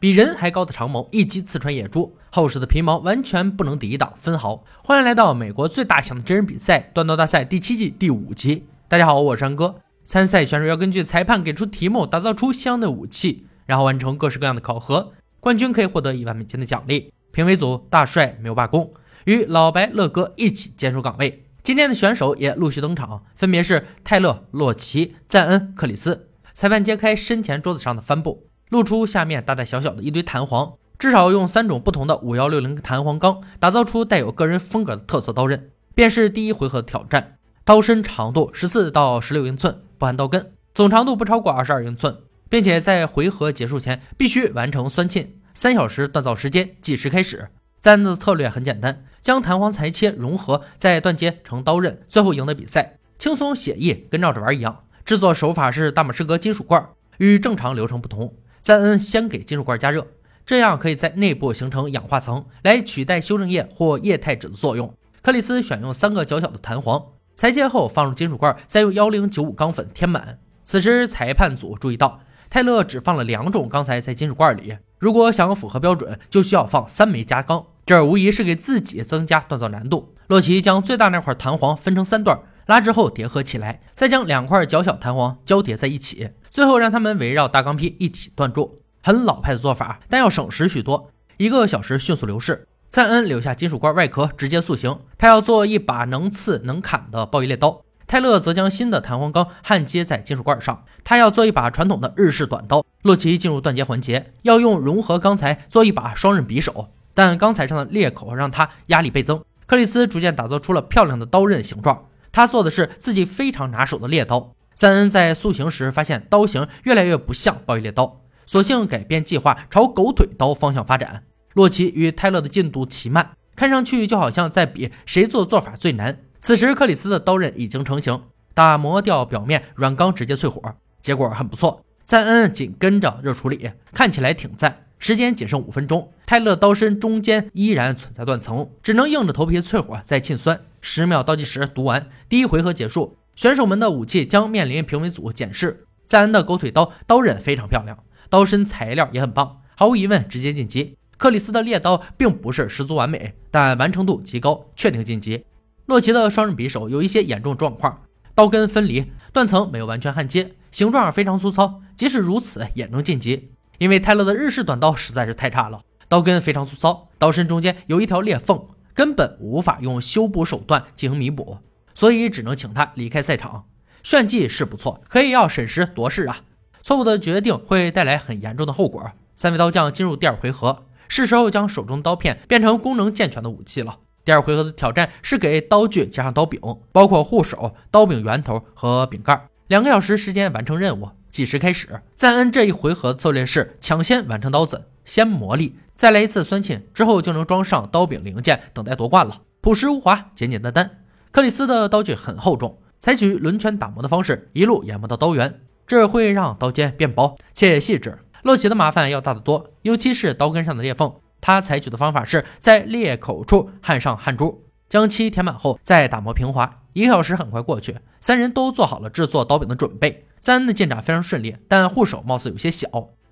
比人还高的长矛一击刺穿野猪，厚实的皮毛完全不能抵挡分毫。欢迎来到美国最大型的真人比赛——断刀大赛第七季第五集。大家好，我是山哥。参赛选手要根据裁判给出题目，打造出相应的武器，然后完成各式各样的考核。冠军可以获得一万美金的奖励。评委组大帅没有罢工，与老白乐哥一起坚守岗位。今天的选手也陆续登场，分别是泰勒、洛奇、赞恩、克里斯。裁判揭开身前桌子上的帆布，露出下面大大小小的一堆弹簧，至少用三种不同的五幺六零弹簧钢打造出带有个人风格的特色刀刃。便是第一回合的挑战，刀身长度十四到十六英寸，不含刀根，总长度不超过二十二英寸，并且在回合结束前必须完成酸沁。三小时锻造时间计时开始。赞恩的策略很简单，将弹簧裁切融合，再断接成刀刃，最后赢得比赛，轻松写意，跟绕着玩一样。制作手法是大马士革金属罐，与正常流程不同。三恩先给金属罐加热，这样可以在内部形成氧化层，来取代修正液或液态纸的作用。克里斯选用三个较小的弹簧，裁切后放入金属罐，再用幺零九五钢粉填满。此时裁判组注意到，泰勒只放了两种钢材在金属罐里。如果想要符合标准，就需要放三枚加钢，这无疑是给自己增加锻造难度。洛奇将最大那块弹簧分成三段，拉直后叠合起来，再将两块较小弹簧交叠在一起，最后让它们围绕大钢坯一起锻铸。很老派的做法，但要省时许多。一个小时迅速流逝，赞恩留下金属罐外壳直接塑形，他要做一把能刺能砍的暴衣猎刀。泰勒则将新的弹簧钢焊接在金属罐上，他要做一把传统的日式短刀。洛奇进入断接环节，要用融合钢材做一把双刃匕首，但钢材上的裂口让他压力倍增。克里斯逐渐打造出了漂亮的刀刃形状，他做的是自己非常拿手的猎刀。赞恩在塑形时发现刀型越来越不像暴衣猎刀，索性改变计划，朝狗腿刀方向发展。洛奇与泰勒的进度奇慢，看上去就好像在比谁做做法最难。此时，克里斯的刀刃已经成型，打磨掉表面软钢，直接淬火，结果很不错。赞恩紧跟着热处理，看起来挺赞。时间仅剩五分钟，泰勒刀身中间依然存在断层，只能硬着头皮淬火再沁酸。十秒倒计时读完，第一回合结束，选手们的武器将面临评委组检视。赞恩的狗腿刀刀刃非常漂亮，刀身材料也很棒，毫无疑问直接晋级。克里斯的猎刀并不是十足完美，但完成度极高，确定晋级。洛奇的双刃匕首有一些严重状况，刀根分离，断层没有完全焊接，形状非常粗糙。即使如此，也能晋级，因为泰勒的日式短刀实在是太差了，刀根非常粗糙，刀身中间有一条裂缝，根本无法用修补手段进行弥补，所以只能请他离开赛场。炫技是不错，可以要审时度势啊！错误的决定会带来很严重的后果。三位刀匠进入第二回合，是时候将手中刀片变成功能健全的武器了。第二回合的挑战是给刀具加上刀柄，包括护手、刀柄圆头和柄盖。两个小时时间完成任务，计时开始。赞恩这一回合策略是抢先完成刀子，先磨砺，再来一次酸沁，之后就能装上刀柄零件，等待夺冠了。朴实无华，简简单单。克里斯的刀具很厚重，采取轮圈打磨的方式，一路研磨到刀缘，这会让刀尖变薄且细致。洛奇的麻烦要大得多，尤其是刀根上的裂缝。他采取的方法是在裂口处焊上焊珠，将漆填满后再打磨平滑。一个小时很快过去，三人都做好了制作刀柄的准备。赞恩的进展非常顺利，但护手貌似有些小。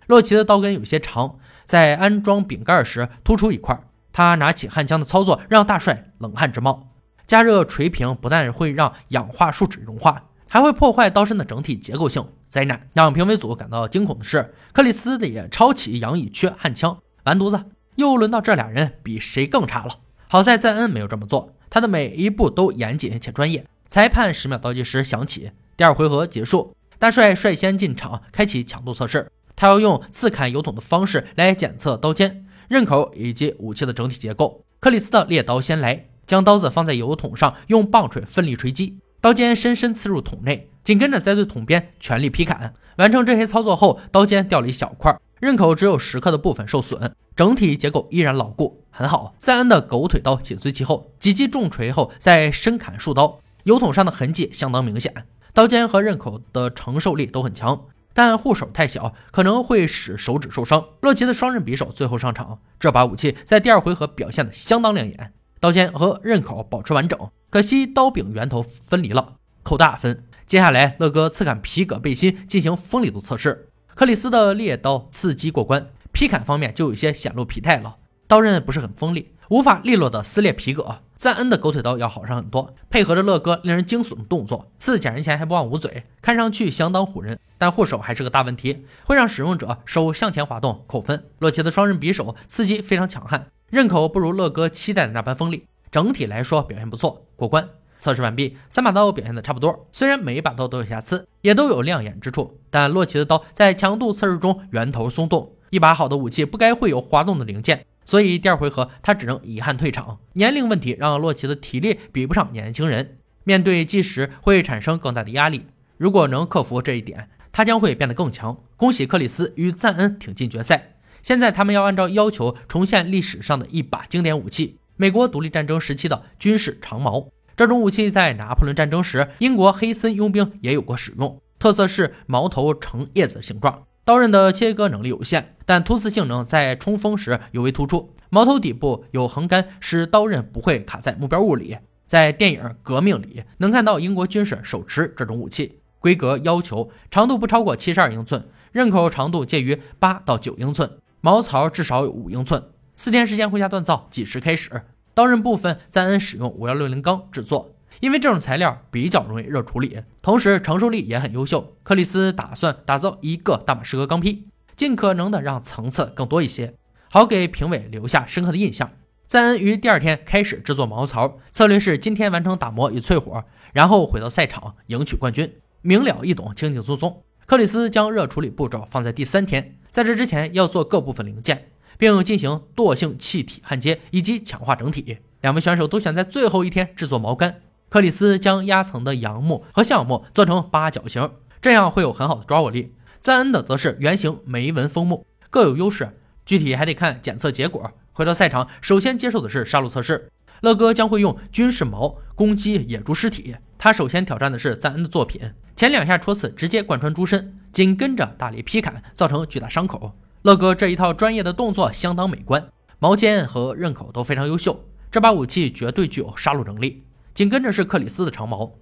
洛奇的刀根有些长，在安装柄盖时突出一块。他拿起焊枪的操作让大帅冷汗直冒。加热锤平不但会让氧化树脂融化，还会破坏刀身的整体结构性。灾难让评委组感到惊恐的是，克里斯也抄起杨乙炔焊枪，完犊子。又轮到这俩人比谁更差了。好在赞恩没有这么做，他的每一步都严谨且专业。裁判十秒倒计时响起，第二回合结束。大帅率先进场，开启强度测试。他要用刺砍油桶的方式来检测刀尖、刃口以及武器的整体结构。克里斯的猎刀先来，将刀子放在油桶上，用棒槌奋力锤击，刀尖深深刺入桶内，紧跟着再对桶边全力劈砍。完成这些操作后，刀尖掉了一小块。刃口只有十克的部分受损，整体结构依然牢固，很好。塞恩的狗腿刀紧随其后，几记重锤后再深砍数刀，油桶上的痕迹相当明显。刀尖和刃口的承受力都很强，但护手太小，可能会使手指受伤。洛奇的双刃匕首最后上场，这把武器在第二回合表现的相当亮眼，刀尖和刃口保持完整，可惜刀柄圆头分离了，扣大分。接下来，乐哥刺砍皮革背心进行锋利度测试。克里斯的猎刀刺击过关，劈砍方面就有些显露疲态了，刀刃不是很锋利，无法利落的撕裂皮革。赞恩的狗腿刀要好上很多，配合着乐哥令人惊悚的动作，刺捡人前还不忘捂嘴，看上去相当唬人。但护手还是个大问题，会让使用者手向前滑动扣分。洛奇的双刃匕首刺激非常强悍，刃口不如乐哥期待的那般锋利，整体来说表现不错，过关。测试完毕，三把刀表现的差不多，虽然每一把刀都有瑕疵，也都有亮眼之处，但洛奇的刀在强度测试中圆头松动。一把好的武器不该会有滑动的零件。所以第二回合他只能遗憾退场。年龄问题让洛奇的体力比不上年轻人，面对计时会产生更大的压力。如果能克服这一点，他将会变得更强。恭喜克里斯与赞恩挺进决赛。现在他们要按照要求重现历史上的一把经典武器——美国独立战争时期的军事长矛。这种武器在拿破仑战争时，英国黑森佣兵也有过使用。特色是矛头呈叶子形状。刀刃的切割能力有限，但突刺性能在冲锋时尤为突出。矛头底部有横杆，使刀刃不会卡在目标物里。在电影《革命》里，能看到英国军士手持这种武器。规格要求：长度不超过七十二英寸，刃口长度介于八到九英寸，矛槽至少有五英寸。四天时间回家锻造，计时开始。刀刃部分，赞恩使用五幺六零钢制作。因为这种材料比较容易热处理，同时承受力也很优秀。克里斯打算打造一个大马士革钢坯，尽可能的让层次更多一些，好给评委留下深刻的印象。赞恩于第二天开始制作毛槽，策略是今天完成打磨与淬火，然后回到赛场赢取冠军，明了易懂，轻轻松松。克里斯将热处理步骤放在第三天，在这之前要做各部分零件，并进行惰性气体焊接以及强化整体。两位选手都选在最后一天制作毛杆。克里斯将压层的杨木和橡木做成八角形，这样会有很好的抓握力。赞恩的则是圆形梅纹枫木，各有优势，具体还得看检测结果。回到赛场，首先接受的是杀戮测试。乐哥将会用军事矛攻击野猪尸体，他首先挑战的是赞恩的作品，前两下戳刺直接贯穿猪身，紧跟着大力劈砍，造成巨大伤口。乐哥这一套专业的动作相当美观，矛尖和刃口都非常优秀，这把武器绝对具有杀戮能力。紧跟着是克里斯的长矛，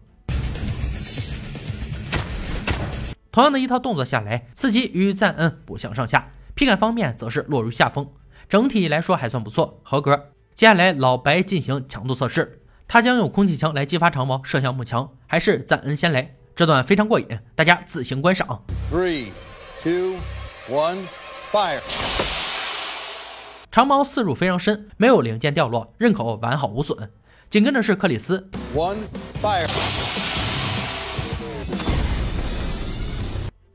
同样的一套动作下来，刺激与赞恩不相上下，劈砍方面则是落入下风。整体来说还算不错，合格。接下来老白进行强度测试，他将用空气枪来激发长矛射向木墙，还是赞恩先来？这段非常过瘾，大家自行观赏。Three, two, one, fire！长矛刺入非常深，没有零件掉落，刃口完好无损。紧跟着是克里斯。One fire！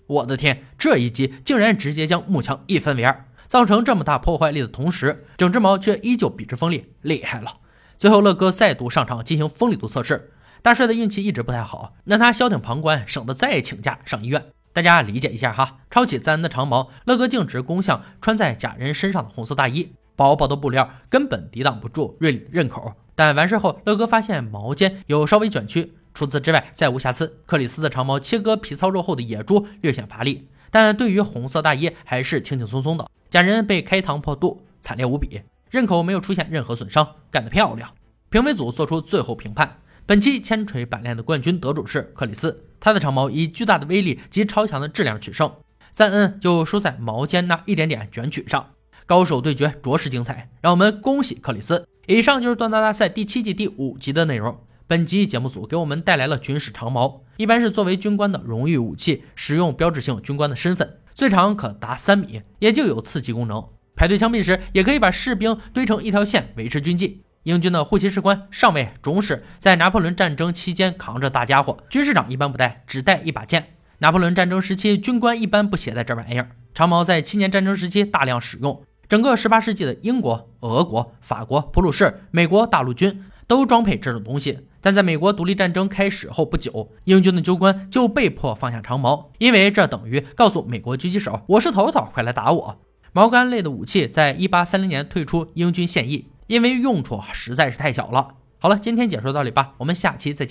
我的天，这一击竟然直接将木墙一分为二，造成这么大破坏力的同时，整只矛却依旧笔直锋利，厉害了！最后乐哥再度上场进行锋利度测试，大帅的运气一直不太好，让他消停旁观，省得再请假上医院。大家理解一下哈。抄起赞恩的长矛，乐哥径直攻向穿在假人身上的红色大衣，薄薄的布料根本抵挡不住锐利的刃口。但完事后，乐哥发现毛尖有稍微卷曲，除此之外再无瑕疵。克里斯的长矛切割皮糙肉厚的野猪略显乏力，但对于红色大衣还是轻轻松松的。假人被开膛破肚，惨烈无比，刃口没有出现任何损伤，干得漂亮！评委组做出最后评判，本期千锤百炼的冠军得主是克里斯，他的长矛以巨大的威力及超强的质量取胜。赞恩就输在毛尖那一点点卷曲上。高手对决着实精彩，让我们恭喜克里斯！以上就是锻刀大赛第七季第五集的内容。本集节目组给我们带来了军事长矛，一般是作为军官的荣誉武器，使用标志性军官的身份，最长可达三米，也就有刺激功能。排队枪毙时，也可以把士兵堆成一条线维持军纪。英军的护旗士官、上尉、中士在拿破仑战争期间扛着大家伙，军士长一般不带，只带一把剑。拿破仑战争时期，军官一般不携带这玩意儿。长矛在七年战争时期大量使用。整个十八世纪的英国、俄国、法国、普鲁士、美国大陆军都装配这种东西，但在美国独立战争开始后不久，英军的军官就被迫放下长矛，因为这等于告诉美国狙击手：“我是头头，快来打我。”矛杆类的武器在一八三零年退出英军现役，因为用处实在是太小了。好了，今天解说到这里吧，我们下期再见。